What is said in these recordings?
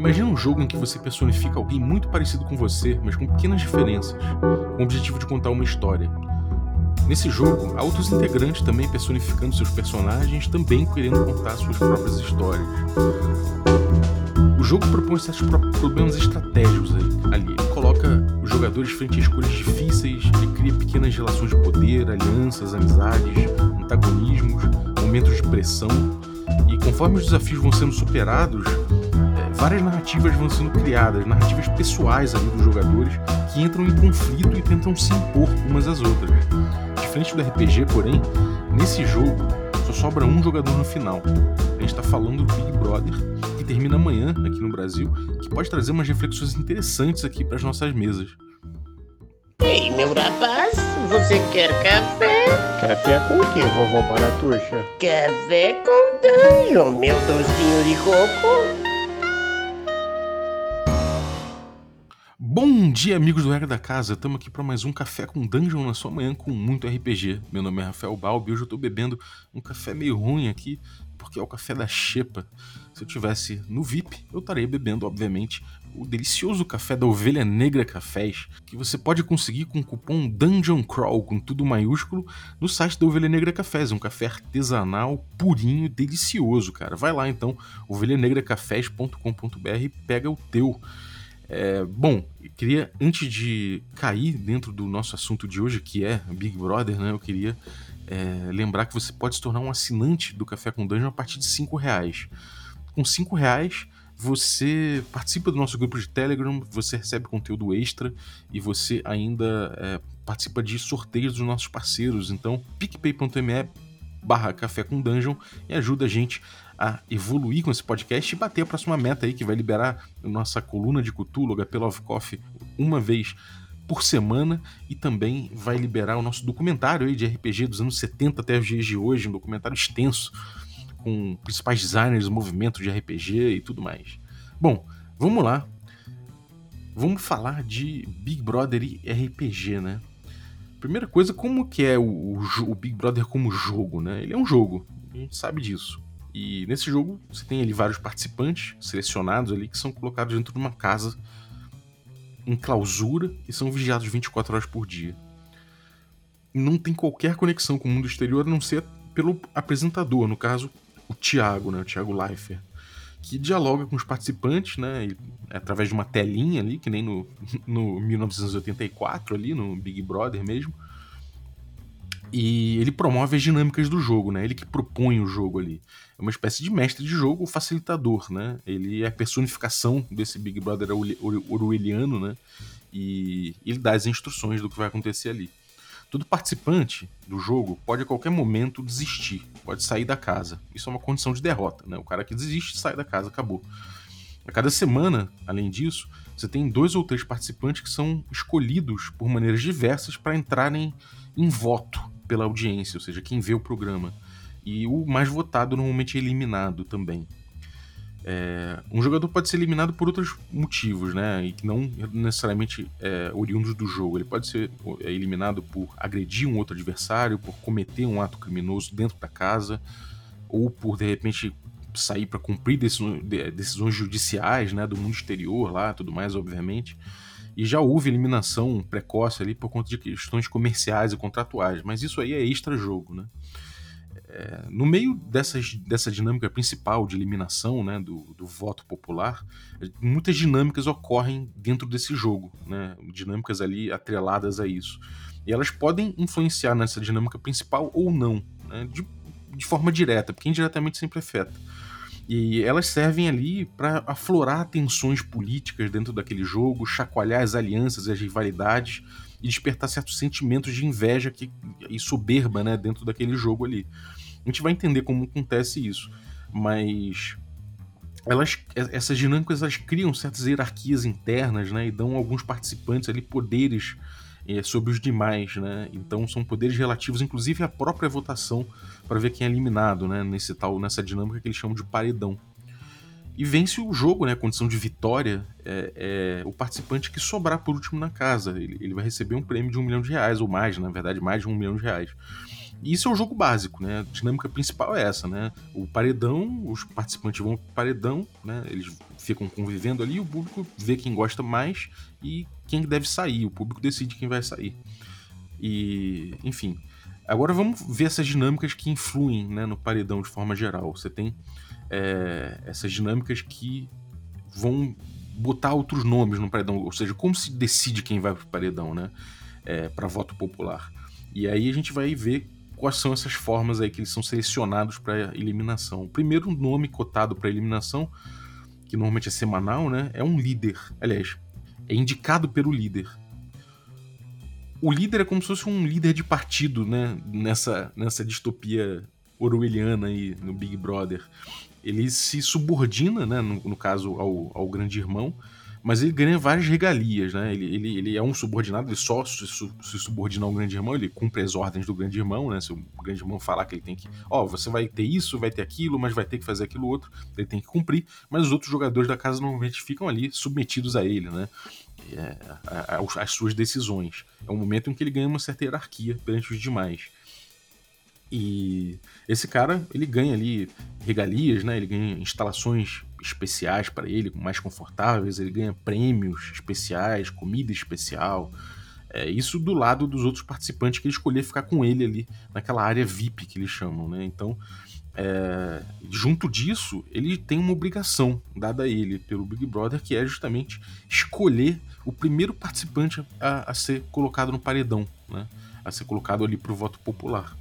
Imagina um jogo em que você personifica alguém muito parecido com você, mas com pequenas diferenças, com o objetivo de contar uma história. Nesse jogo, há outros integrantes também personificando seus personagens, também querendo contar suas próprias histórias. O jogo propõe certos problemas estratégicos ali. Ele coloca os jogadores frente a escolhas difíceis, ele cria pequenas relações de poder, alianças, amizades, antagonismos, momentos de pressão. E conforme os desafios vão sendo superados, várias narrativas vão sendo criadas, narrativas pessoais ali dos jogadores que entram em conflito e tentam se impor umas às outras. Diferente do RPG, porém, nesse jogo só sobra um jogador no final. A gente está falando do Big Brother, que termina amanhã aqui no Brasil, que pode trazer umas reflexões interessantes aqui para as nossas mesas. Ei, meu rapaz, você quer café? Café com o que, vovó Baratuxa? Café com danho, meu docinho de coco. Bom dia, amigos do Regra da Casa. Estamos aqui para mais um café com dungeon na sua manhã com muito RPG. Meu nome é Rafael Balbi e hoje eu estou bebendo um café meio ruim aqui, porque é o café da Xepa. Se eu tivesse no VIP, eu estaria bebendo, obviamente, o delicioso café da Ovelha Negra Cafés, que você pode conseguir com o cupom Dungeon Crawl, com tudo maiúsculo, no site da Ovelha Negra Cafés. É um café artesanal, purinho, delicioso, cara. Vai lá então, ovelhanegracafés.com.br e pega o teu. É, bom, queria, antes de cair dentro do nosso assunto de hoje, que é Big Brother, né? Eu queria é, lembrar que você pode se tornar um assinante do Café com Dungeon a partir de 5 reais. Com 5 reais, você participa do nosso grupo de Telegram, você recebe conteúdo extra e você ainda é, participa de sorteios dos nossos parceiros. Então, picpay.me barra café com dungeon e ajuda a gente a evoluir com esse podcast e bater a próxima meta aí, que vai liberar nossa coluna de Cthulhu, HP Love Coffee, uma vez por semana e também vai liberar o nosso documentário aí de RPG dos anos 70 até os dias de hoje, um documentário extenso com principais designers do movimento de RPG e tudo mais. Bom, vamos lá. Vamos falar de Big Brother e RPG, né? Primeira coisa, como que é o, o, o Big Brother como jogo, né? Ele é um jogo, a gente sabe disso. E nesse jogo você tem ali vários participantes selecionados ali que são colocados dentro de uma casa em clausura e são vigiados 24 horas por dia. Não tem qualquer conexão com o mundo exterior a não ser pelo apresentador, no caso, o Thiago, né, o Thiago Leifert, que dialoga com os participantes, né, através de uma telinha ali, que nem no, no 1984 ali, no Big Brother mesmo. E ele promove as dinâmicas do jogo, né? Ele que propõe o jogo ali. É uma espécie de mestre de jogo, facilitador, né? Ele é a personificação desse Big Brother orwelliano, né? E ele dá as instruções do que vai acontecer ali. Todo participante do jogo pode a qualquer momento desistir, pode sair da casa. Isso é uma condição de derrota, né? O cara que desiste sai da casa, acabou. A cada semana, além disso, você tem dois ou três participantes que são escolhidos por maneiras diversas para entrarem em voto pela audiência, ou seja, quem vê o programa. E o mais votado normalmente é eliminado também. É, um jogador pode ser eliminado por outros motivos, né? E que não necessariamente é, oriundos do jogo. Ele pode ser é, eliminado por agredir um outro adversário, por cometer um ato criminoso dentro da casa, ou por de repente sair para cumprir decisões judiciais, né? Do mundo exterior lá, tudo mais, obviamente. E já houve eliminação precoce ali por conta de questões comerciais e contratuais, mas isso aí é extra-jogo, né? É, no meio dessas, dessa dinâmica principal de eliminação né, do, do, voto popular, muitas dinâmicas ocorrem dentro desse jogo, né, dinâmicas ali atreladas a isso. E elas podem influenciar nessa dinâmica principal ou não, né, de, de forma direta, porque indiretamente sempre afeta. E elas servem ali para aflorar tensões políticas dentro daquele jogo, chacoalhar as alianças e as rivalidades e despertar certos sentimentos de inveja que, e soberba né, dentro daquele jogo ali. A gente vai entender como acontece isso, mas elas, essas dinâmicas elas criam certas hierarquias internas né, e dão a alguns participantes ali poderes é, sobre os demais, né? Então são poderes relativos, inclusive à própria votação, para ver quem é eliminado, né? Nesse tal, nessa dinâmica que eles chamam de paredão. E vence o jogo, né? A condição de vitória é, é o participante que sobrar por último na casa. Ele, ele, vai receber um prêmio de um milhão de reais, ou mais, na verdade, mais de um milhão de reais. Isso é o jogo básico, né? A dinâmica principal é essa, né? O paredão, os participantes vão pro paredão, né? Eles ficam convivendo ali, o público vê quem gosta mais e quem deve sair. O público decide quem vai sair. E, enfim. Agora vamos ver essas dinâmicas que influem né, no paredão de forma geral. Você tem é, essas dinâmicas que vão botar outros nomes no paredão, ou seja, como se decide quem vai pro paredão, né? É, para voto popular. E aí a gente vai ver quais são essas formas aí que eles são selecionados para eliminação. O primeiro nome cotado para eliminação, que normalmente é semanal, né, é um líder. Aliás, é indicado pelo líder. O líder é como se fosse um líder de partido, né, nessa, nessa distopia orwelliana aí no Big Brother. Ele se subordina, né, no, no caso, ao, ao grande irmão, mas ele ganha várias regalias, né? Ele, ele, ele é um subordinado, ele só se, se subordina ao grande irmão, ele cumpre as ordens do grande irmão, né? Se o grande irmão falar que ele tem que, ó, oh, você vai ter isso, vai ter aquilo, mas vai ter que fazer aquilo outro, ele tem que cumprir, mas os outros jogadores da casa normalmente ficam ali submetidos a ele, né? É, as suas decisões. É um momento em que ele ganha uma certa hierarquia perante os demais. E esse cara, ele ganha ali regalias, né? Ele ganha instalações especiais para ele, mais confortáveis, ele ganha prêmios especiais, comida especial. É, isso do lado dos outros participantes que ele escolher ficar com ele ali naquela área VIP que eles chamam, né? Então, é, junto disso, ele tem uma obrigação dada a ele pelo Big Brother, que é justamente escolher o primeiro participante a, a ser colocado no paredão, né? A ser colocado ali para o voto popular.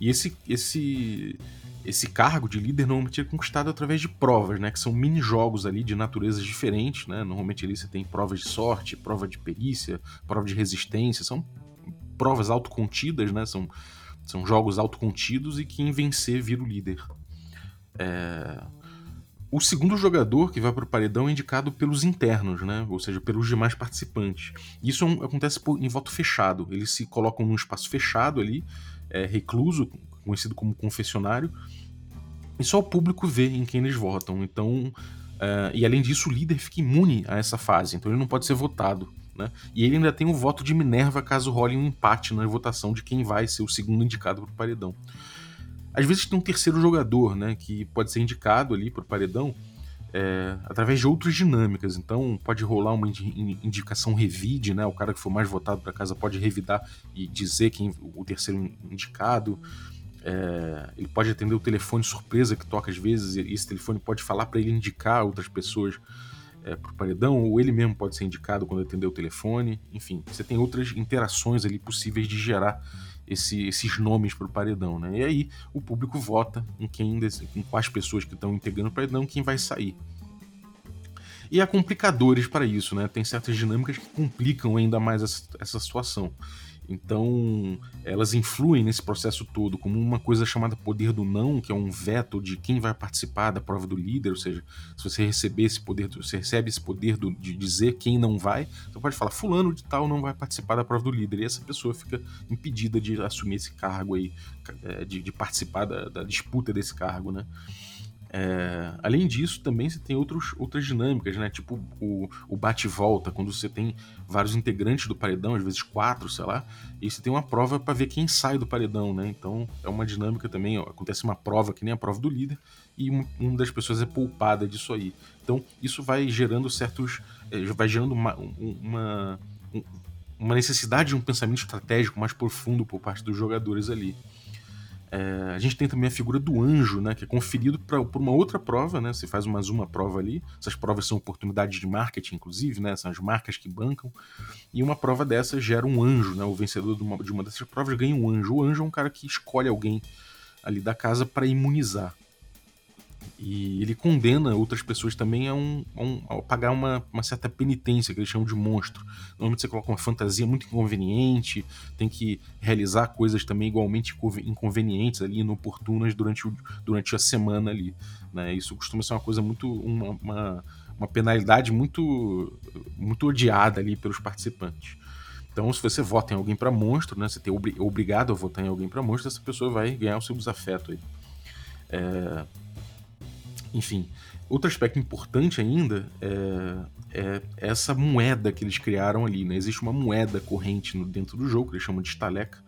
E esse, esse, esse cargo de líder normalmente é conquistado através de provas, né? Que são mini-jogos ali de naturezas diferentes, né? Normalmente ali você tem provas de sorte, prova de perícia, prova de resistência, são provas autocontidas, né? São, são jogos autocontidos e quem vencer vira o líder. É... O segundo jogador que vai para o paredão é indicado pelos internos, né? ou seja, pelos demais participantes. Isso é acontece em voto fechado. Eles se colocam num espaço fechado ali, é, recluso, conhecido como confessionário, e só o público vê em quem eles votam. Então, é, e além disso, o líder fica imune a essa fase, então ele não pode ser votado. Né? E ele ainda tem o voto de Minerva caso role um empate na votação de quem vai ser o segundo indicado para o paredão. Às vezes tem um terceiro jogador, né, que pode ser indicado ali para o paredão, é, através de outras dinâmicas. Então pode rolar uma indicação revide, né? O cara que for mais votado para casa pode revidar e dizer quem o terceiro indicado. É, ele pode atender o telefone surpresa que toca às vezes, e esse telefone pode falar para ele indicar outras pessoas é, para o paredão, ou ele mesmo pode ser indicado quando atender o telefone. Enfim, você tem outras interações ali possíveis de gerar esse, esses nomes para o paredão, né? E aí o público vota em quem, em quais pessoas que estão integrando o paredão, quem vai sair. E há complicadores para isso, né? Tem certas dinâmicas que complicam ainda mais essa, essa situação. Então, elas influem nesse processo todo, como uma coisa chamada poder do não, que é um veto de quem vai participar da prova do líder, ou seja, se você receber esse poder, você recebe esse poder do, de dizer quem não vai, você pode falar, fulano de tal não vai participar da prova do líder, e essa pessoa fica impedida de assumir esse cargo aí, é, de, de participar da, da disputa desse cargo, né? É, além disso, também você tem outros, outras dinâmicas, né? Tipo o, o bate-volta, quando você tem vários integrantes do paredão, às vezes quatro, sei lá, e você tem uma prova para ver quem sai do paredão, né? Então é uma dinâmica também. Ó, acontece uma prova que nem a prova do líder, e um, uma das pessoas é poupada disso aí. Então isso vai gerando certos. É, vai gerando uma, uma, uma necessidade de um pensamento estratégico mais profundo por parte dos jogadores ali. É, a gente tem também a figura do anjo, né, que é conferido pra, por uma outra prova, né, você faz mais uma prova ali, essas provas são oportunidades de marketing, inclusive, né, são as marcas que bancam, e uma prova dessa gera um anjo, né, o vencedor de uma, de uma dessas provas ganha um anjo. O anjo é um cara que escolhe alguém ali da casa para imunizar. E ele condena outras pessoas também a, um, a, um, a pagar uma, uma, certa penitência, que eles chamam de monstro. Normalmente você coloca uma fantasia muito inconveniente, tem que realizar coisas também igualmente inconvenientes ali, inoportunas durante, o, durante a semana ali. Né? Isso costuma ser uma coisa muito. uma, uma, uma penalidade muito, muito odiada ali pelos participantes. Então, se você vota em alguém para monstro, né, você é obrigado a votar em alguém para monstro, essa pessoa vai ganhar o seu desafeto aí. É, enfim, outro aspecto importante ainda é, é, essa moeda que eles criaram ali. Né? Existe uma moeda corrente no, dentro do jogo, que eles chamam de estaleca,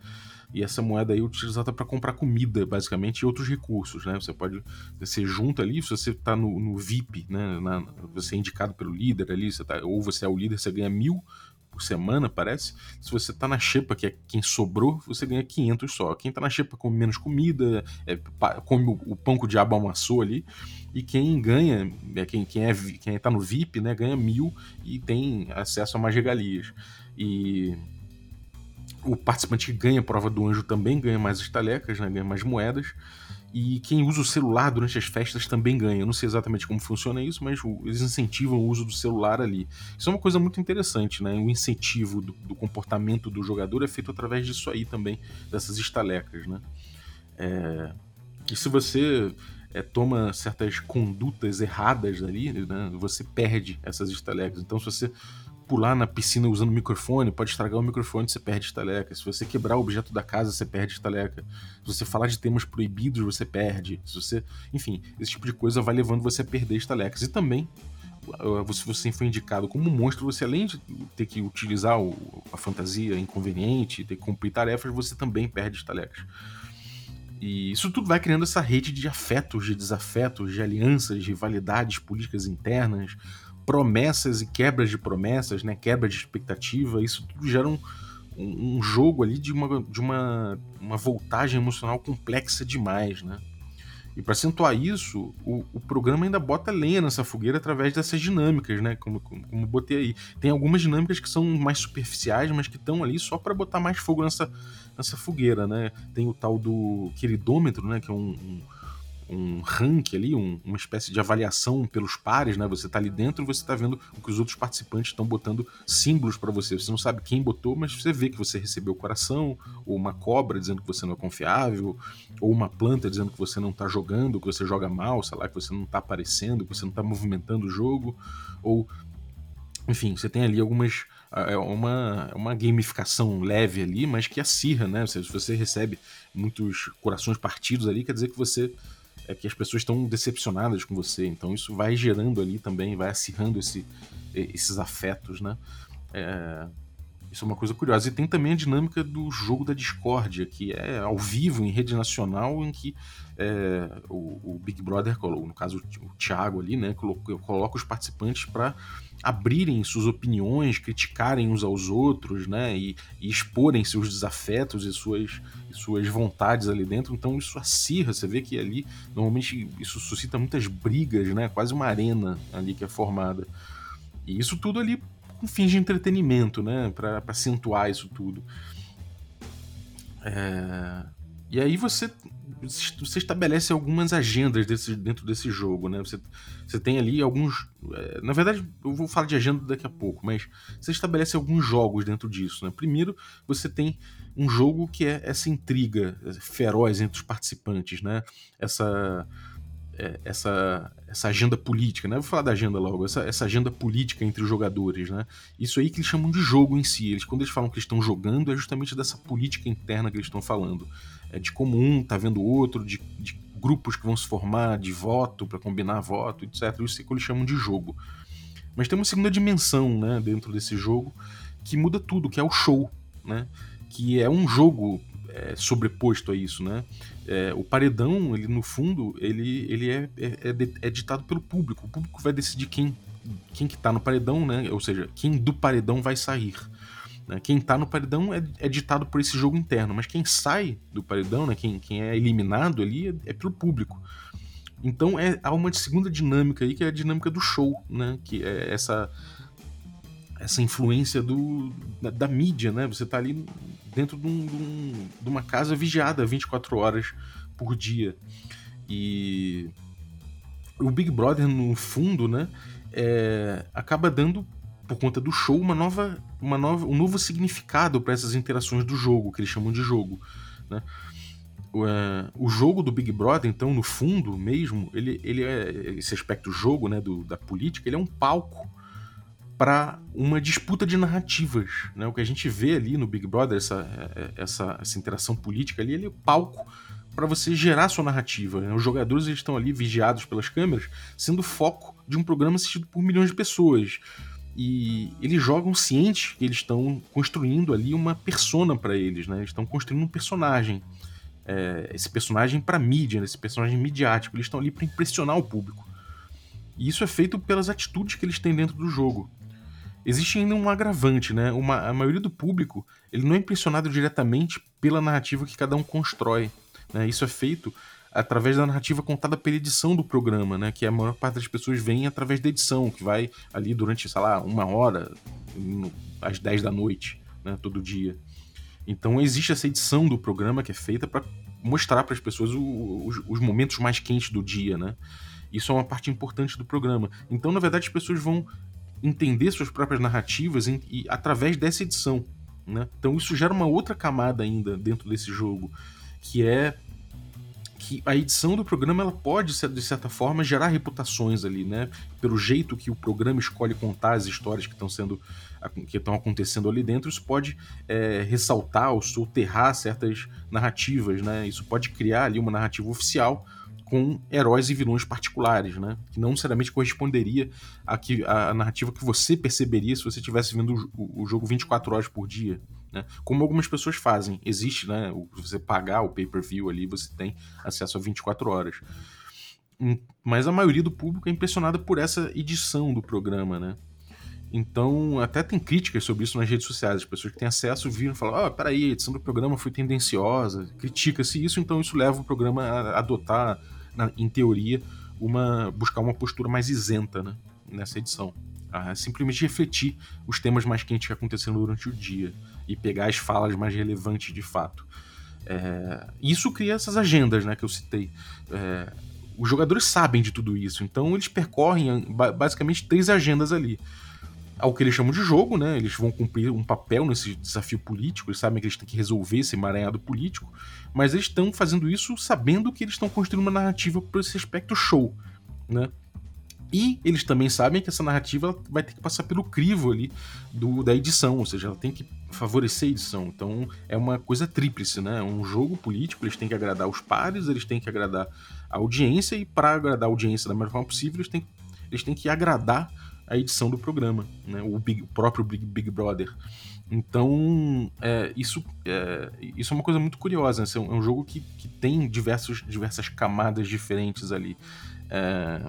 e essa moeda aí é utilizada para comprar comida, basicamente, e outros recursos, né? Você pode, você junta ali, se você está no, no, VIP, né? Na, você é indicado pelo líder ali, você tá, ou você é o líder, você ganha mil por semana, parece. Se você está na xepa, que é quem sobrou, você ganha 500 só. Quem está na xepa come menos comida, é, come o, o pão que o diabo amassou ali, e quem ganha, é, quem, quem, é, quem tá no VIP, né, ganha mil e tem acesso a mais regalias. E o participante que ganha a prova do anjo também ganha mais estalecas, né, ganha mais moedas. E quem usa o celular durante as festas também ganha. Eu não sei exatamente como funciona isso, mas eles incentivam o uso do celular ali. Isso é uma coisa muito interessante, né? O incentivo do, do comportamento do jogador é feito através disso aí também, dessas estalecas, né? É... E se você é, toma certas condutas erradas ali, né? Você perde essas estalecas. Então, se você pular na piscina usando o microfone, pode estragar o microfone, você perde estaleca. Se você quebrar o objeto da casa, você perde estaleca. Se você falar de temas proibidos, você perde. Se você, enfim, esse tipo de coisa vai levando você a perder estalecas. E também, se você foi indicado como monstro, você além de ter que utilizar a fantasia inconveniente, ter que cumprir tarefas, você também perde estalecas. E isso tudo vai criando essa rede de afetos, de desafetos, de alianças, rivalidades políticas internas, promessas e quebras de promessas, né? Quebra de expectativa, isso tudo gera um, um, jogo ali de, uma, de uma, uma voltagem emocional complexa demais, né? E para acentuar isso, o, o, programa ainda bota lenha nessa fogueira através dessas dinâmicas, né? Como, como, como botei aí. Tem algumas dinâmicas que são mais superficiais, mas que estão ali só para botar mais fogo nessa, nessa fogueira, né? Tem o tal do queridômetro, né? Que é um, um um rank ali, um, uma espécie de avaliação pelos pares, né? Você tá ali dentro e você tá vendo o que os outros participantes estão botando símbolos para você. Você não sabe quem botou, mas você vê que você recebeu o coração, ou uma cobra dizendo que você não é confiável, ou uma planta dizendo que você não tá jogando, que você joga mal, sei lá, que você não tá aparecendo, que você não tá movimentando o jogo, ou enfim, você tem ali algumas é uma, é uma gamificação leve ali, mas que acirra, né? Se você recebe muitos corações partidos ali, quer dizer que você é que as pessoas estão decepcionadas com você. Então isso vai gerando ali também, vai acirrando esse, esses afetos, né? É, isso é uma coisa curiosa. E tem também a dinâmica do jogo da discórdia, que é ao vivo, em rede nacional, em que é, o, o, Big Brother, no caso o Thiago ali, né, coloca, os participantes para abrirem suas opiniões, criticarem uns aos outros, né? E, e exporem seus desafetos e suas, e suas vontades ali dentro. Então isso acirra, você vê que ali normalmente isso suscita muitas brigas, né? Quase uma arena ali que é formada. E isso tudo ali com fins de entretenimento, né? Para acentuar isso tudo. É... E aí você você estabelece algumas agendas desse, dentro desse jogo, né? Você, você tem ali alguns. É, na verdade, eu vou falar de agenda daqui a pouco, mas você estabelece alguns jogos dentro disso, né? Primeiro, você tem um jogo que é essa intriga feroz entre os participantes, né? Essa. É, essa, essa agenda política, né? Vou falar da agenda logo, essa, essa agenda política entre os jogadores, né? Isso aí que eles chamam de jogo em si. Eles, quando eles falam que estão jogando, é justamente dessa política interna que eles estão falando é, de como um tá vendo o outro, de, de grupos que vão se formar de voto para combinar voto, etc. Isso é que eles chamam de jogo. Mas tem uma segunda dimensão né, dentro desse jogo que muda tudo, que é o show, né? Que é um jogo é, sobreposto a isso, né? É, o paredão, ele no fundo, ele, ele é, é, é, é, ditado pelo público. O público vai decidir quem, quem que tá no paredão, né? Ou seja, quem do paredão vai sair. Né? Quem está no paredão é, é, ditado por esse jogo interno, mas quem sai do paredão, né? quem, quem é eliminado ali, é, é pelo público. Então é, há uma segunda dinâmica aí, que é a dinâmica do show, né? que é essa, essa influência do, da, da mídia. Né? Você está ali dentro de, um, de, um, de uma casa vigiada 24 horas por dia. E o Big Brother, no fundo, né, é, acaba dando por conta do show, uma nova, uma nova, um novo significado para essas interações do jogo, que eles chamam de jogo. Né? O, é, o jogo do Big Brother, então, no fundo mesmo, ele, ele é esse aspecto jogo, né, do, da política, ele é um palco para uma disputa de narrativas, né? O que a gente vê ali no Big Brother, essa, é, essa, essa interação política ali, ele é palco para você gerar sua narrativa. Né? Os jogadores estão ali vigiados pelas câmeras, sendo foco de um programa assistido por milhões de pessoas e eles jogam cientes que eles estão construindo ali uma persona para eles, né? Eles estão construindo um personagem. É, esse personagem para mídia, né? esse personagem midiático. Eles estão ali para impressionar o público. E isso é feito pelas atitudes que eles têm dentro do jogo. Existe ainda um agravante, né? Uma, a maioria do público ele não é impressionado diretamente pela narrativa que cada um constrói. Né? Isso é feito através da narrativa contada pela edição do programa, né? Que a maior parte das pessoas vem através da edição, que vai ali durante, sei lá, uma hora, às 10 da noite, né? Todo dia. Então existe essa edição do programa que é feita para mostrar para as pessoas o, os, os, momentos mais quentes do dia, né? Isso é uma parte importante do programa. Então, na verdade, as pessoas vão entender suas próprias narrativas e, através dessa edição. Né? Então isso gera uma outra camada ainda dentro desse jogo, que é que a edição do programa ela pode, de certa forma, gerar reputações ali, né? Pelo jeito que o programa escolhe contar as histórias que estão sendo que estão acontecendo ali dentro, isso pode é, ressaltar ou soterrar certas narrativas, né? Isso pode criar ali uma narrativa oficial com heróis e vilões particulares, né? Que não necessariamente corresponderia à, que, à narrativa que você perceberia se você estivesse vendo o, o, jogo 24 horas por dia. Né? Como algumas pessoas fazem. Existe, né? Você pagar o pay-per-view ali, você tem acesso a 24 horas. Hum, mas a maioria do público é impressionada por essa edição do programa, né? Então, até tem críticas sobre isso nas redes sociais. As pessoas que têm acesso viram e falam: Ah, peraí, a edição do programa foi tendenciosa. Critica-se isso, então isso leva o programa a adotar, na, em teoria, uma buscar uma postura mais isenta né, nessa edição. A simplesmente refletir os temas mais quentes que aconteceram durante o dia e pegar as falas mais relevantes de fato. É, isso cria essas agendas né, que eu citei. É, os jogadores sabem de tudo isso, então eles percorrem basicamente três agendas ali ao que eles chamam de jogo, né? Eles vão cumprir um papel nesse desafio político, eles sabem que eles têm que resolver esse emaranhado político, mas eles estão fazendo isso sabendo que eles estão construindo uma narrativa para esse aspecto show, né? E eles também sabem que essa narrativa vai ter que passar pelo crivo ali do, da edição, ou seja, ela tem que favorecer a edição. Então é uma coisa tríplice, né? É um jogo político, eles têm que agradar os pares, eles têm que agradar a audiência, e para agradar a audiência da melhor forma possível, eles têm, eles têm que agradar a edição do programa, né? o, Big, o próprio Big, Big Brother. Então, é, isso, é, isso é uma coisa muito curiosa. Né? É um jogo que, que tem diversos, diversas camadas diferentes ali. É,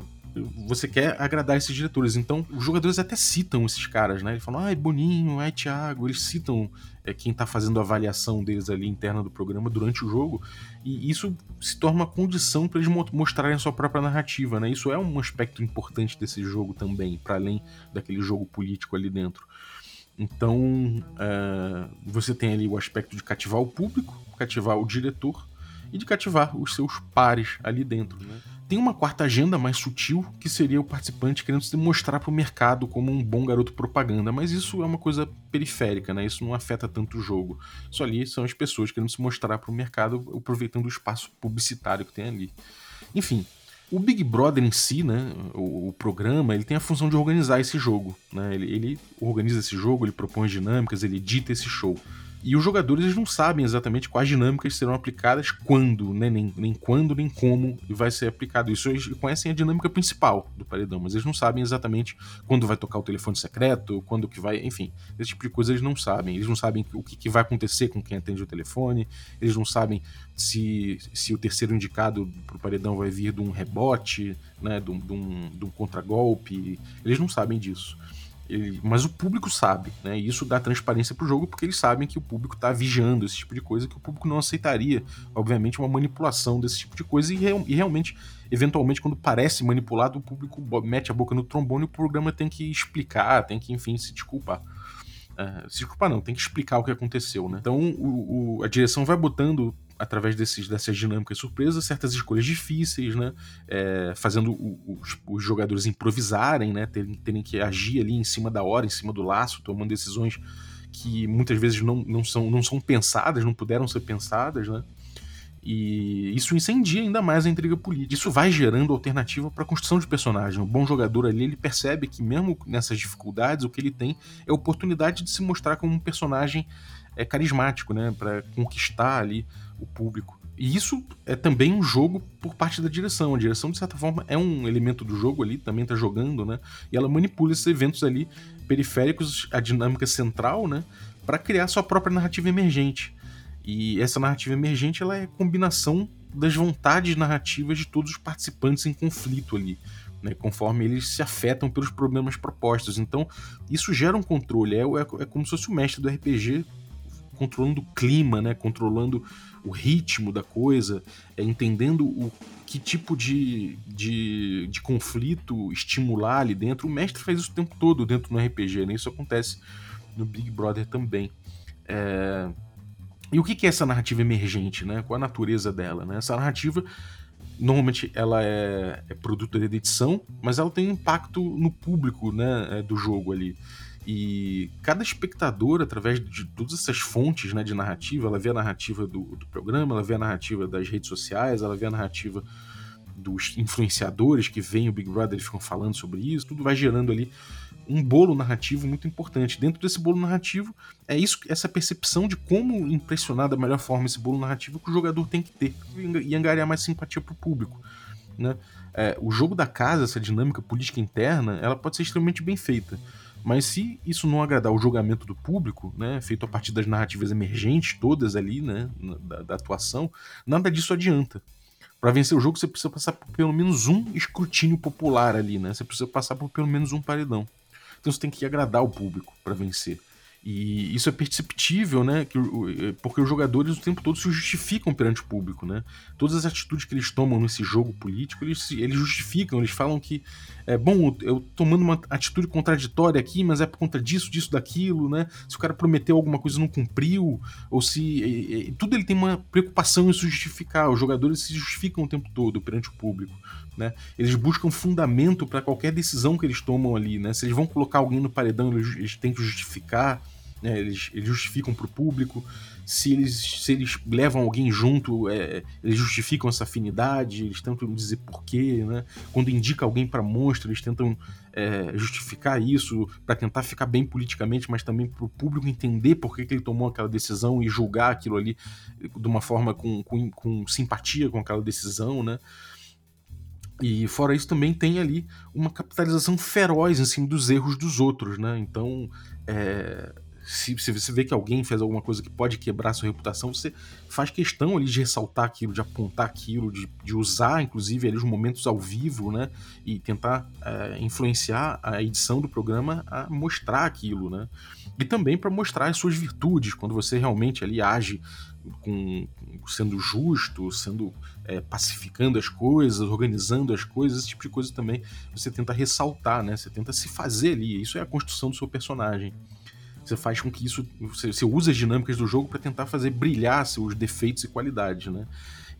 você quer agradar esses diretores. Então, os jogadores até citam esses caras, né? Eles falam, ai, Boninho, ai, Thiago. Eles citam é, quem tá fazendo a avaliação deles ali interna do programa durante o jogo. E isso se torna uma condição para eles mostrarem a sua própria narrativa, né? Isso é um aspecto importante desse jogo também, para além daquele jogo político ali dentro. Então, é, você tem ali o aspecto de cativar o público, cativar o diretor e de cativar os seus pares ali dentro, né? Tem uma quarta agenda mais sutil, que seria o participante querendo se mostrar para o mercado como um bom garoto propaganda, mas isso é uma coisa periférica, né? Isso não afeta tanto o jogo. Isso ali são as pessoas querendo se mostrar para o mercado, aproveitando o espaço publicitário que tem ali. Enfim, o Big Brother em si, né, o, o, programa, ele tem a função de organizar esse jogo. Né? Ele, ele organiza esse jogo, ele propõe dinâmicas, ele edita esse show. E os jogadores eles não sabem exatamente quais dinâmicas serão aplicadas quando, né? nem, nem quando, nem como vai ser aplicado isso. Eles conhecem a dinâmica principal do paredão, mas eles não sabem exatamente quando vai tocar o telefone secreto, quando que vai, enfim, esse tipo de coisa eles não sabem. Eles não sabem o que, que vai acontecer com quem atende o telefone, eles não sabem se, se o terceiro indicado para o paredão vai vir de um rebote, né, de um, de um, de um contragolpe. Eles não sabem disso. Ele, mas o público sabe, né? E isso dá transparência pro jogo porque eles sabem que o público tá vigiando esse tipo de coisa, que o público não aceitaria, obviamente, uma manipulação desse tipo de coisa. E, real, e realmente, eventualmente, quando parece manipulado, o público mete a boca no trombone e o programa tem que explicar, tem que, enfim, se desculpar. Uh, se desculpar não, tem que explicar o que aconteceu, né? Então o, o, a direção vai botando através desses, dessas dinâmicas surpresas, certas escolhas difíceis, né? É, fazendo os, os, jogadores improvisarem, né? Terem, terem, que agir ali em cima da hora, em cima do laço, tomando decisões que muitas vezes não, não, são, não são pensadas, não puderam ser pensadas, né? E isso incendia ainda mais a intriga política. Isso vai gerando alternativa para a construção de personagem. O bom jogador ali, ele percebe que mesmo nessas dificuldades, o que ele tem é a oportunidade de se mostrar como um personagem é, carismático, né? Para conquistar ali o público. e isso é também um jogo por parte da direção. A direção, de certa forma, é um elemento do jogo ali, também tá jogando, né? E ela manipula esses eventos ali periféricos, a dinâmica central, né? Para criar sua própria narrativa emergente. E essa narrativa emergente ela é combinação das vontades narrativas de todos os participantes em conflito ali, né, conforme eles se afetam pelos problemas propostos. Então, isso gera um controle, é, é, é como se fosse o mestre do RPG controlando o clima, né, controlando o ritmo da coisa, é, entendendo o que tipo de, de, de, conflito estimular ali dentro. O mestre faz isso o tempo todo dentro do RPG, né? isso acontece no Big Brother também. É... E o que é essa narrativa emergente, né? Qual a natureza dela, né? Essa narrativa, normalmente, ela é, é produto da edição, mas ela tem um impacto no público, né, é, do jogo ali. E cada espectador, através de todas essas fontes né, de narrativa, ela vê a narrativa do, do programa, ela vê a narrativa das redes sociais, ela vê a narrativa dos influenciadores que veem o Big Brother e ficam falando sobre isso, tudo vai gerando ali um bolo narrativo muito importante. Dentro desse bolo narrativo, é isso, essa percepção de como impressionar da melhor forma esse bolo narrativo que o jogador tem que ter e angariar mais simpatia para o público. Né? É, o jogo da casa, essa dinâmica política interna, ela pode ser extremamente bem feita. Mas se isso não agradar o julgamento do público, né, feito a partir das narrativas emergentes todas ali, né, da, da atuação, nada disso adianta. Para vencer o jogo, você precisa passar por pelo menos um escrutínio popular ali, né? Você precisa passar por pelo menos um paredão. Então você tem que agradar o público para vencer. E isso é perceptível, né? Eh, porque os jogadores o tempo todo se justificam perante o público, né? Todas as atitudes que eles tomam nesse jogo político, eles, eles justificam, eles falam que é bom, eu tomando uma atitude contraditória aqui, mas é por conta disso, disso, daquilo, né? Se o cara prometeu alguma coisa e não cumpriu, ou se. E, e, tudo ele tem uma preocupação em se justificar. Os jogadores se justificam o tempo todo perante o público. Né? Eles buscam fundamento para qualquer decisão que eles tomam ali. Né? Se eles vão colocar alguém no paredão, eles, eles têm que justificar né? eles, eles justificam para o público. Se eles, se eles levam alguém junto, é, eles justificam essa afinidade, eles tentam dizer porquê. Né? Quando indica alguém para monstro, eles tentam é, justificar isso para tentar ficar bem politicamente, mas também para o público entender por que, ele tomou aquela decisão e julgar aquilo ali de uma forma com, com, com simpatia com aquela decisão. Né? E fora isso também tem ali uma capitalização feroz cima dos erros dos outros, né? Então, é, se, se, você vê que alguém fez alguma coisa que pode quebrar sua reputação, você faz questão ali de ressaltar aquilo, de apontar aquilo, de, de usar, inclusive, ali os momentos ao vivo, né? E tentar é, influenciar a edição do programa a mostrar aquilo, né? E também para mostrar as suas virtudes, quando você realmente ali age com, sendo justo, sendo é, pacificando as coisas, organizando as coisas, esse tipo de coisa também você tenta ressaltar, né? Você tenta se fazer ali. Isso é a construção do seu personagem. Você faz com que isso. Você, você usa as dinâmicas do jogo para tentar fazer brilhar seus defeitos e qualidades, né?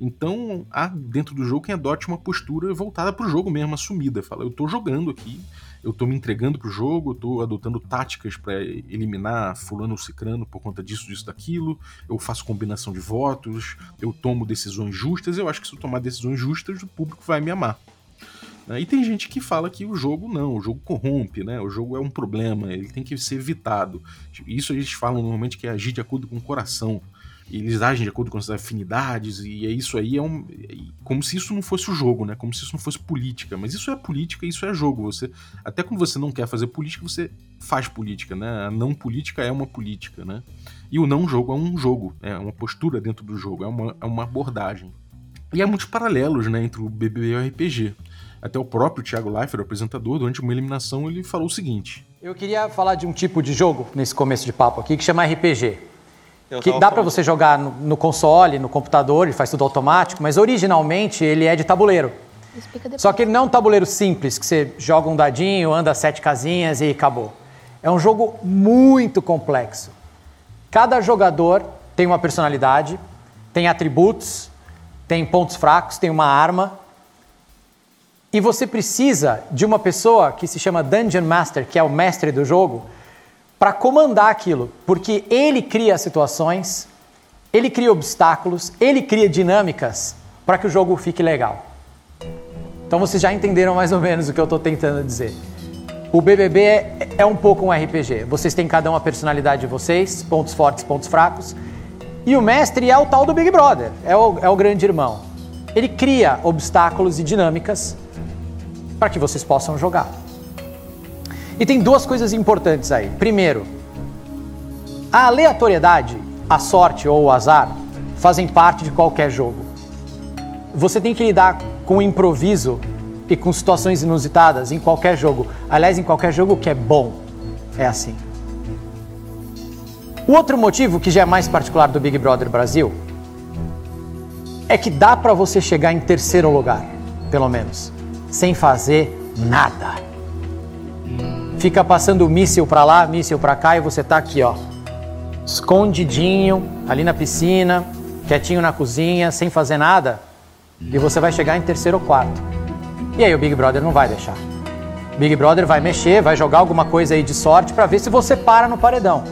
Então, há dentro do jogo quem adote uma postura voltada para o jogo mesmo, assumida. Fala, eu estou jogando aqui, eu estou me entregando pro jogo, eu estou adotando táticas para eliminar fulano ou cicrano por conta disso, disso, daquilo, eu faço combinação de votos, eu tomo decisões justas, eu acho que se eu tomar decisões justas, o público vai me amar. Né? E tem gente que fala que o jogo não, o jogo corrompe, né? O jogo é um problema, ele tem que ser evitado. Isso eles falam normalmente que é agir de acordo com o coração. Eles agem de acordo com as afinidades, e é isso aí é um. Como se isso não fosse o jogo, né? Como se isso não fosse política. Mas isso é política, isso é jogo. Você, até quando você não quer fazer política, você faz política, né? A não política é uma política, né? E o não jogo é um jogo, é uma postura dentro do jogo, é uma, é uma abordagem. E há muitos paralelos né, entre o BBB e o RPG. Até o próprio Thiago Leifert, o apresentador, durante uma eliminação, ele falou o seguinte: Eu queria falar de um tipo de jogo nesse começo de papo aqui que chama RPG. que dá para você jogar no, no, console, no computador, ele faz tudo automático, mas originalmente ele é de tabuleiro. Só que ele não é um tabuleiro simples, que você joga um dadinho, anda sete casinhas e acabou. É um jogo muito complexo. Cada jogador tem uma personalidade, tem atributos, tem pontos fracos, tem uma arma e você precisa de uma pessoa que se chama Dungeon Master, que é o mestre do jogo, para comandar aquilo, porque ele cria situações, ele cria obstáculos, ele cria dinâmicas para que o jogo fique legal. Então vocês já entenderam mais ou menos o que eu estou tentando dizer. O BBB é, é um pouco um RPG. Vocês têm cada uma a personalidade de vocês, pontos fortes, pontos fracos, E o mestre é o tal do Big Brother, é o, é o grande irmão. Ele cria obstáculos e dinâmicas para que vocês possam jogar. E tem duas coisas importantes aí. Primeiro, a aleatoriedade, a sorte ou o azar fazem parte de qualquer jogo. Você tem que lidar com o improviso e com situações inusitadas em qualquer jogo. Aliás, em qualquer jogo que é bom, é assim. O outro motivo, que já é mais particular do Big Brother Brasil, é que dá para você chegar em terceiro lugar, pelo menos, sem fazer nada. Fica passando míssil para lá, míssil para cá e você tá aqui, ó, escondidinho ali na piscina, quietinho na cozinha, sem fazer nada, e você vai chegar em terceiro ou quarto. E aí o Big Brother não vai deixar. Big Brother vai mexer, vai jogar alguma coisa aí de sorte para ver se você para no paredão.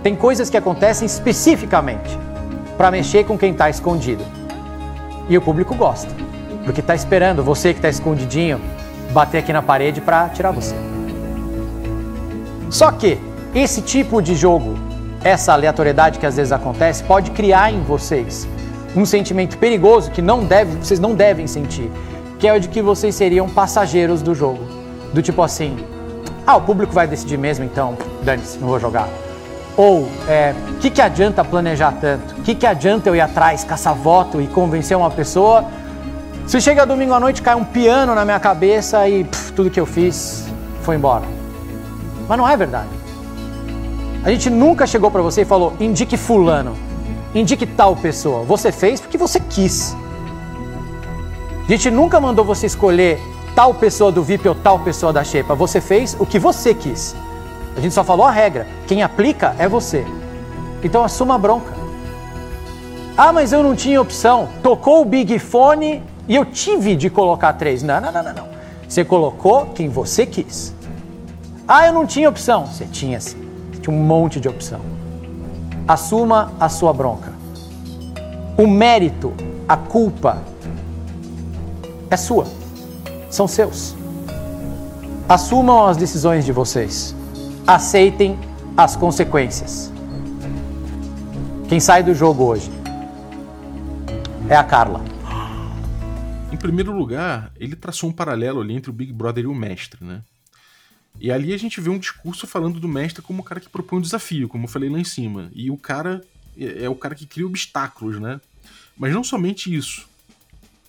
Tem coisas que acontecem especificamente para mexer com quem está escondido. E o público gosta, porque está esperando você que está escondidinho bater aqui na parede para tirar você. Só que esse tipo de jogo, essa aleatoriedade que às vezes acontece, pode criar em vocês um sentimento perigoso que não deve, vocês não devem sentir, que é o de que vocês seriam passageiros do jogo. Do tipo assim, ah, o público vai decidir mesmo, então dane-se, não vou jogar. Ou, o é, que, que adianta planejar tanto? O que, que adianta eu ir atrás, caçar voto e convencer uma pessoa? Se chega domingo à noite, cai um piano na minha cabeça e pff, tudo que eu fiz foi embora. Mas não é verdade. A gente nunca chegou para você e falou: indique Fulano, indique tal pessoa. Você fez porque você quis. A gente nunca mandou você escolher tal pessoa do VIP ou tal pessoa da Xepa. Você fez o que você quis. A gente só falou a regra. Quem aplica é você. Então assuma a bronca. Ah, mas eu não tinha opção. Tocou o Big Fone e eu tive de colocar três. Não, não, não, não, não. Você colocou quem você quis. Ah, eu não tinha opção. Você tinha sim. Você tinha um monte de opção. Assuma a sua bronca. O mérito, a culpa é sua. São seus. Assumam as decisões de vocês. Aceitem as consequências. Quem sai do jogo hoje é a Carla. Primeiro lugar, ele traçou um paralelo ali entre o Big Brother e o mestre, né? E ali a gente vê um discurso falando do mestre como o cara que propõe um desafio, como eu falei lá em cima. E o cara é, é o cara que cria obstáculos, né? Mas não somente isso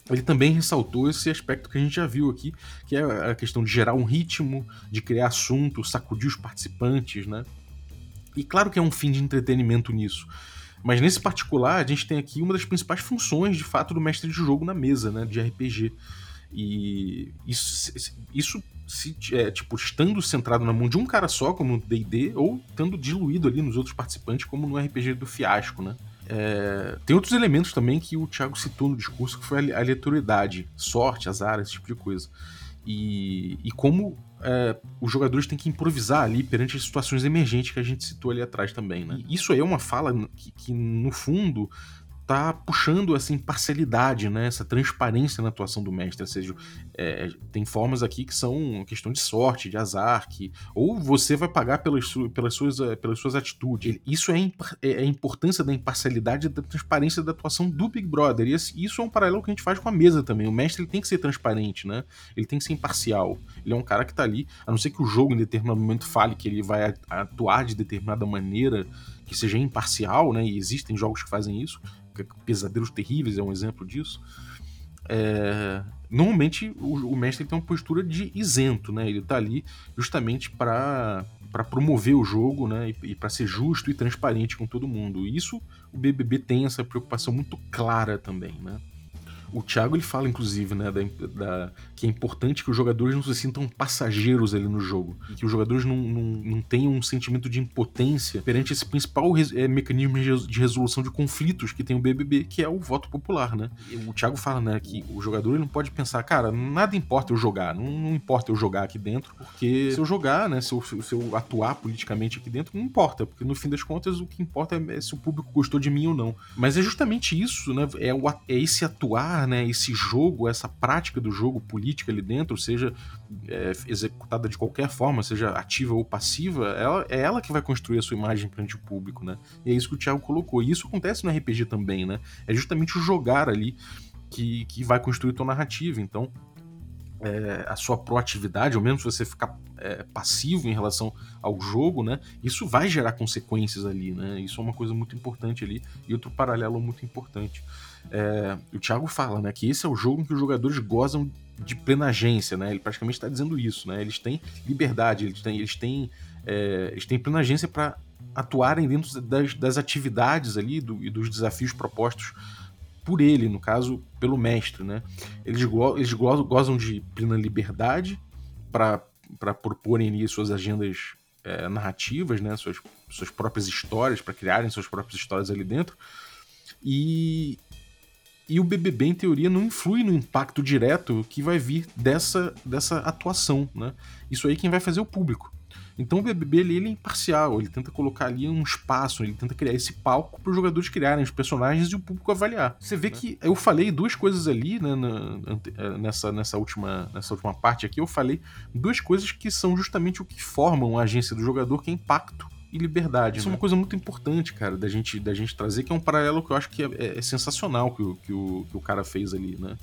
ele também ressaltou esse aspecto que a gente já viu aqui, que é a questão de gerar um ritmo, de criar assunto, sacudir os participantes, né? E claro que é um fim de entretenimento nisso. Mas nesse particular, a gente tem aqui uma das principais funções, de fato, do mestre de jogo na mesa, né? De RPG. E isso, isso se, é, tipo, estando centrado na mão de um cara só, como no D&D, ou estando diluído ali nos outros participantes, como no RPG do Fiasco, né? É, tem outros elementos também que o Thiago citou no discurso, que foi a aleatoriedade, sorte, azar, esse tipo de coisa. E, e como é, os jogadores têm que improvisar ali perante as situações emergentes que a gente citou ali atrás também, né? E isso aí é uma fala que, que no fundo, tá puxando essa imparcialidade, né? essa transparência na atuação do mestre. Ou seja, é, tem formas aqui que são questão de sorte, de azar, que ou você vai pagar pelas, su pelas, suas, eh, pelas suas atitudes. Isso é, é, é, a importância da imparcialidade e da transparência da atuação do Big Brother. E isso é um paralelo que a gente faz com a mesa também. O mestre ele tem que ser transparente, né? ele tem que ser imparcial. Ele é um cara que está ali, a não ser que o jogo em determinado momento fale que ele vai atuar de determinada maneira que seja imparcial, né? E existem jogos que fazem isso Pesadelos Terríveis é um exemplo disso. É, normalmente o, o mestre tem uma postura de isento, né? Ele está ali justamente para para promover o jogo, né, e, e para ser justo e transparente com todo mundo. E isso o BBB tem essa preocupação muito clara também, né? O Thiago ele fala, inclusive, né, da, da, que é importante que os jogadores não se sintam passageiros ali no jogo. Que os jogadores não, não, não tenham um sentimento de impotência perante esse principal é, mecanismo de resolução de conflitos que tem o BBB, que é o voto popular, né? E o Thiago fala, né, que o jogador não pode pensar, cara, nada importa eu jogar, não, não importa eu jogar aqui dentro, porque se eu jogar, né, se eu, se eu atuar politicamente aqui dentro, não importa, porque no fim das contas o que importa é se o público gostou de mim ou não. Mas é justamente isso, né, é, o, é esse atuar tornar né, esse jogo, essa prática do jogo política ali dentro, seja é, executada de qualquer forma, seja ativa ou passiva, ela, é ela que vai construir a sua imagem perante o público, né? E é isso que o Thiago colocou. E isso acontece no RPG também, né? É justamente o jogar ali que, que vai construir tua narrativa. Então, é, a sua proatividade, ou menos você ficar é, passivo em relação ao jogo, né? Isso vai gerar consequências ali, né? Isso é uma coisa muito importante ali e outro paralelo muito importante. É, o Thiago fala, né, que esse é o jogo em que os jogadores gozam de plena agência, né? Ele praticamente está dizendo isso, né? Eles têm liberdade, eles têm, eles têm, é, eles têm plena agência para atuarem dentro das, das atividades ali do, e dos desafios propostos por ele, no caso, pelo mestre, né? Eles, go eles go gozam de plena liberdade para proporem ali suas agendas é, narrativas, né? Suas, suas próprias histórias, para criarem suas próprias histórias ali dentro. E, e o BBB, em teoria, não influi no impacto direto que vai vir dessa, dessa atuação, né? Isso aí quem vai fazer é o público. Então o BBB ele, ele é imparcial, ele tenta colocar ali um espaço, ele tenta criar esse palco para os jogadores criarem os personagens e o público avaliar. Você vê né? que eu falei duas coisas ali né, na, eh, nessa, nessa, última, nessa última parte aqui, eu falei duas coisas que são justamente o que formam a agência do jogador, que é impacto e liberdade. Isso né? é uma coisa muito importante, cara, da gente, da gente trazer, que é um paralelo que eu acho que é, é, é sensacional que o, que, o, que o cara fez ali, né?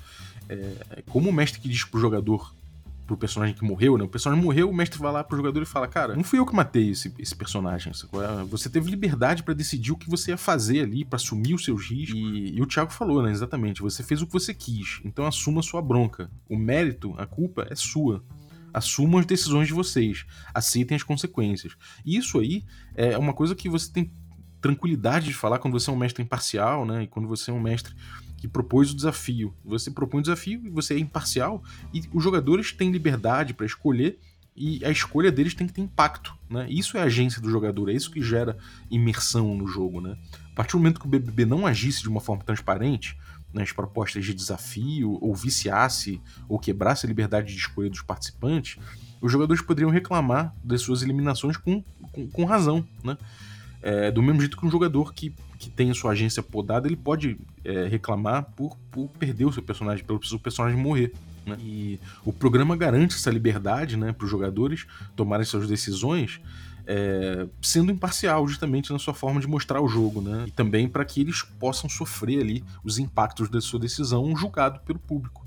É, como o mestre que diz pro jogador pro personagem que morreu, né? O personagem morreu, o mestre vai lá pro jogador e fala: Cara, não fui eu que matei esse, esse personagem. Você teve liberdade para decidir o que você ia fazer ali, para assumir os seus riscos. E, e, o Thiago falou, né? Exatamente. Você fez o que você quis, então assuma a sua bronca. O mérito, a culpa é sua. Assumam as decisões de vocês. Aceitem as consequências. E isso aí é uma coisa que você tem tranquilidade de falar quando você é um mestre imparcial, né? E quando você é um mestre que propôs o desafio. Você propõe o desafio e você é imparcial e os jogadores têm liberdade para escolher e a escolha deles tem que ter impacto, né? Isso é a agência do jogador, é isso que gera imersão no jogo, né? A partir do momento que o BBB não agisse de uma forma transparente nas propostas de desafio, ou viciasse ou quebrasse a liberdade de escolha dos participantes, os jogadores poderiam reclamar das suas eliminações com, com, com razão, né? É, do mesmo jeito que um jogador que, que tem a sua agência podada, ele pode é, reclamar por, por perder o seu personagem, pelo seu personagem morrer. Né? E o programa garante essa liberdade né, para os jogadores tomarem suas decisões, é, sendo imparcial justamente na sua forma de mostrar o jogo, né? E também para que eles possam sofrer ali os impactos da sua decisão julgado pelo público.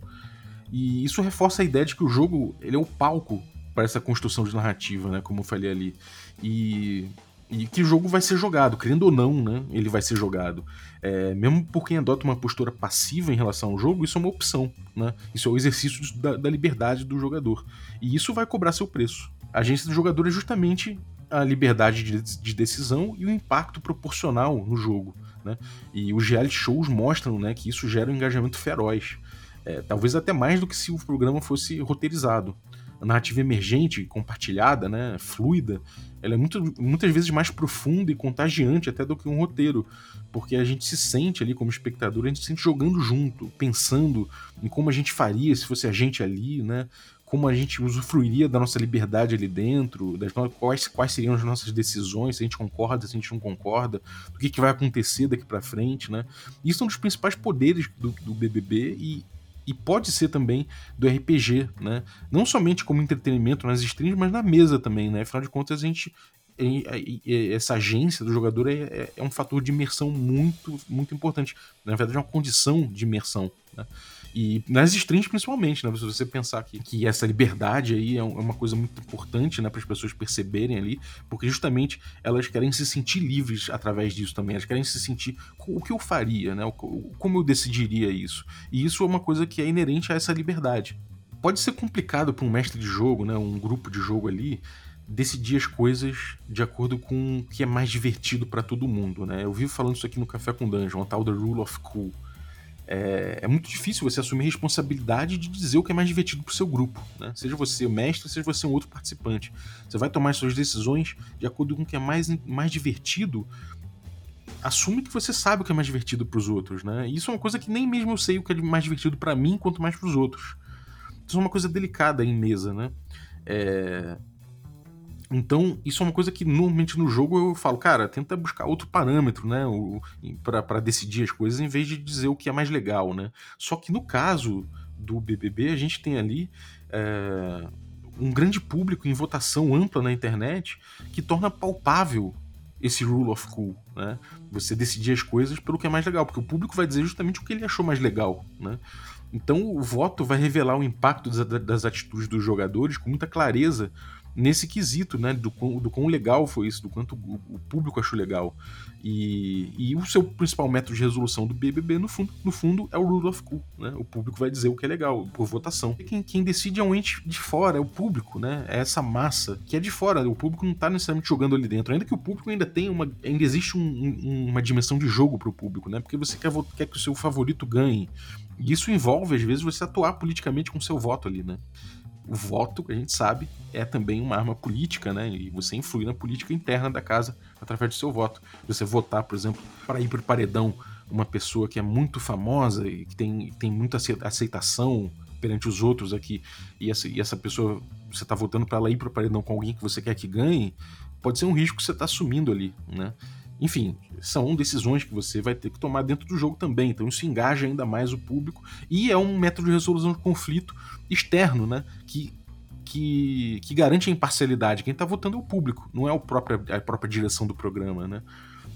E isso reforça a ideia de que o jogo ele é o palco para essa construção de narrativa, né? Como eu falei ali. E e que jogo vai ser jogado, querendo ou não, né? Ele vai ser jogado. É, mesmo por quem adota uma postura passiva em relação ao jogo, isso é uma opção, né? Isso é o exercício da, da liberdade do jogador. E isso vai cobrar seu preço. A agência do jogador é justamente a liberdade de, de decisão e o impacto proporcional no jogo. Né? E os reality shows mostram né, que isso gera um engajamento feroz. É, talvez até mais do que se o programa fosse roteirizado a narrativa emergente, compartilhada, né, fluida, ela é muito, muitas vezes mais profunda e contagiante até do que um roteiro, porque a gente se sente ali como espectador, a gente se sente jogando junto, pensando em como a gente faria se fosse a gente ali, né, como a gente usufruiria da nossa liberdade ali dentro, das quais, quais seriam as nossas decisões, se a gente concorda, se a gente não concorda, o que, que vai acontecer daqui para frente, né? Isso é um dos principais poderes do, do BBB e, e pode ser também do RPG, né? Não somente como entretenimento nas streams, mas na mesa também, né? Afinal de contas, a gente essa agência do jogador é, é, é, um fator de imersão muito, muito importante. Na verdade, é uma condição de imersão. Né? E nas streams, principalmente, né? Se você pensar que, que essa liberdade aí é, é uma coisa muito importante, né? Para as pessoas perceberem ali, porque justamente elas querem se sentir livres através disso também. Elas querem se sentir o que eu faria, né? Como eu decidiria isso. E isso é uma coisa que é inerente a essa liberdade. Pode ser complicado para um mestre de jogo, né? Um grupo de jogo ali decidir as coisas de acordo com o que é mais divertido para todo mundo, né? Eu vivo falando isso aqui no Café com Dungeon, a tal da Rule of Cool é, é, muito difícil você assumir a responsabilidade de dizer o que é mais divertido pro seu grupo, né? Seja você o mestre, seja você um outro participante. Você vai tomar suas decisões de acordo com o que é mais, mais divertido. Assume que você sabe o que é mais divertido para os outros, né? Isso é uma coisa que nem mesmo eu sei o que é mais divertido para mim, quanto mais para os outros. Isso é uma coisa delicada em mesa, né? É... Então, isso é uma coisa que normalmente no jogo eu falo, cara, tenta buscar outro parâmetro, né, para decidir as coisas, em vez de dizer o que é mais legal, né. Só que no caso do BBB, a gente tem ali é, um grande público em votação ampla na internet que torna palpável esse rule of cool, né? Você decidir as coisas pelo que é mais legal, porque o público vai dizer justamente o que ele achou mais legal, né? Então o voto vai revelar o impacto das, atitudes dos jogadores com muita clareza nesse quesito, né? Do quão, do quão legal foi isso, do quanto o, público achou legal. E, e, o seu principal método de resolução do BBB, no fundo, no fundo é o rule of cool, né? O público vai dizer o que é legal, por votação. E quem, quem decide é um ente de fora, é o público, né? É essa massa que é de fora. O público não está necessariamente jogando ali dentro. Ainda que o público ainda tenha uma. Ainda existe um, um, uma dimensão de jogo para o público, né? Porque você quer, quer que o seu favorito ganhe. E isso envolve, às vezes, você atuar politicamente com seu voto ali, né? o voto, a gente sabe, é também uma arma política, né? E você influi na política interna da casa através do seu voto. Você votar, por exemplo, para ir para o paredão uma pessoa que é muito famosa e que tem, tem muita aceitação perante os outros aqui, e essa, e essa pessoa, você está votando para ela ir para o paredão com alguém que você quer que ganhe, pode ser um risco que você está assumindo ali, né? Enfim, são decisões que você vai ter que tomar dentro do jogo também. Então isso engaja ainda mais o público e é um método de resolução de conflito externo, né? Que, que, que garante a imparcialidade. Quem está votando é o público, não é o próprio, a própria direção do programa, né?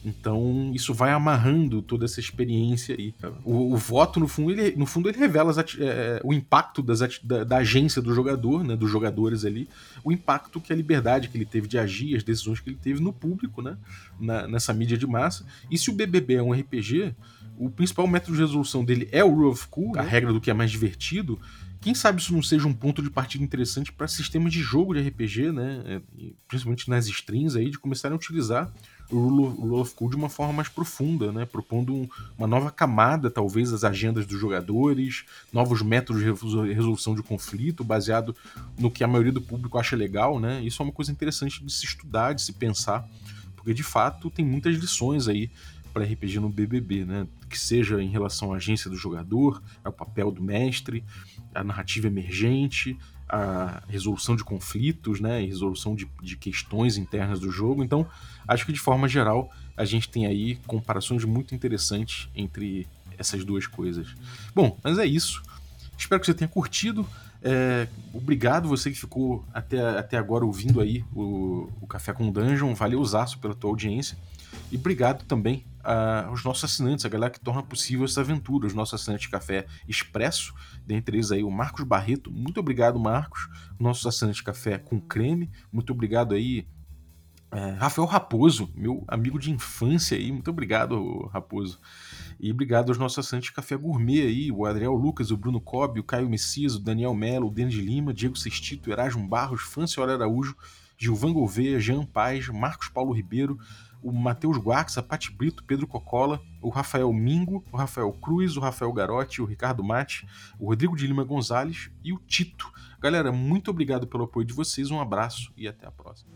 Então isso vai amarrando toda essa experiência aí. O, o voto, no fundo, ele, no fundo, ele revela é, o impacto das, da, da, agência do jogador, né, dos jogadores ali, o impacto que a liberdade que ele teve de agir, as decisões que ele teve no público, né, na, nessa mídia de massa. E se o BBB é um RPG, o principal método de resolução dele é o Rule of Cool, a regra do que é mais divertido. Quem sabe isso não seja um ponto de partida interessante para sistemas de jogo de RPG, né? É, principalmente nas strings aí, de começarem a utilizar o Rule of Cool de uma forma mais profunda, né? propondo um, uma nova camada, talvez, às agendas dos jogadores, novos métodos de resolução de conflito, baseado no que a maioria do público acha legal. Né? Isso é uma coisa interessante de se estudar, de se pensar, porque de fato tem muitas lições aí para RPG no BBB, né? que seja em relação à agência do jogador, ao papel do mestre, a narrativa emergente, a resolução de conflitos, né, resolução de, de questões internas do jogo. Então, acho que de forma geral a gente tem aí comparações muito interessantes entre essas duas coisas. Bom, mas é isso. Espero que você tenha curtido. É, obrigado você que ficou até, até agora ouvindo aí o, o Café com Dungeon. Valeu, Zaço, pela tua audiência. E obrigado também aos nossos assinantes, a galera que torna possível essa aventura, os nossos assinantes de café expresso, dentre eles aí o Marcos Barreto, muito obrigado Marcos, nossos assinantes de café com creme, muito obrigado aí é, Rafael Raposo, meu amigo de infância aí, muito obrigado Raposo. E obrigado aos nossos assinantes de café gourmet aí, o Adriel Lucas, o Bruno Cobb, o Caio Messias, o Daniel Melo, o Denis Lima, Diego Sestito, Erasmo Barros, Francioli Araújo, Gilvan Gouveia, Jean Paz, Marcos Paulo Ribeiro, o Matheus Guax, a Pati Brito, Pedro Cocola, o Rafael Mingo, o Rafael Cruz, o Rafael Garotti, o Ricardo Mate, o Rodrigo de Lima Gonzalez e o Tito. Galera, muito obrigado pelo apoio de vocês, um abraço e até a próxima.